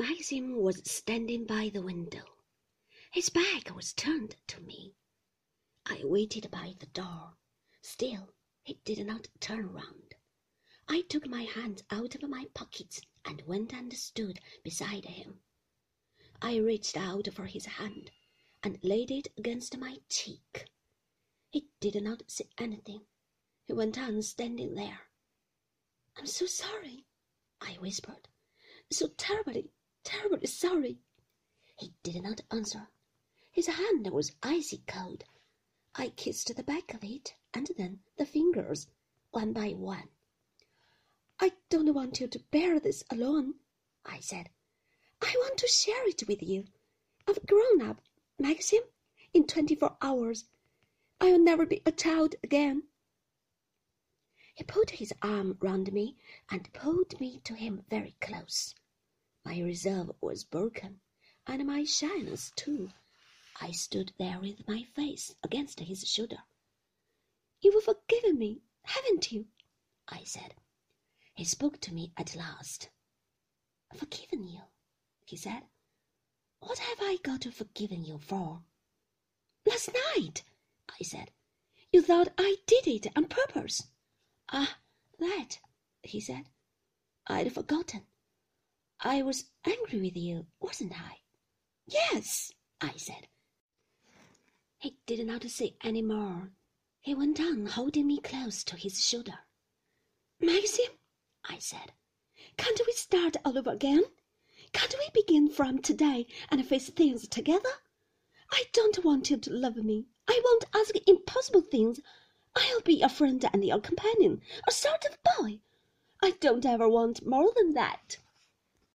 Maxim was standing by the window. His back was turned to me. I waited by the door. Still, he did not turn round. I took my hands out of my pockets and went and stood beside him. I reached out for his hand and laid it against my cheek. He did not say anything. He went on standing there. I'm so sorry, I whispered. So terribly, terribly sorry. He did not answer. His hand was icy cold. I kissed the back of it and then the fingers, one by one. I don't want you to bear this alone, I said. I want to share it with you. I've grown up, Maxim, in twenty four hours. I will never be a child again. He put his arm round me and pulled me to him very close. My reserve was broken, and my shyness too. I stood there with my face against his shoulder. You've forgiven me, haven't you? I said. He spoke to me at last. Forgiven you, he said. What have I got to forgive you for? Last night, I said. You thought I did it on purpose. Ah, that, he said. I'd forgotten. I was angry with you, wasn't I? Yes, I said. He did not have to say any more. He went on holding me close to his shoulder. Maxim, I said. Can't we start all over again? Can't we begin from today and face things together? I don't want you to love me. I won't ask impossible things. I'll be your friend and your companion, a sort of boy. I don't ever want more than that.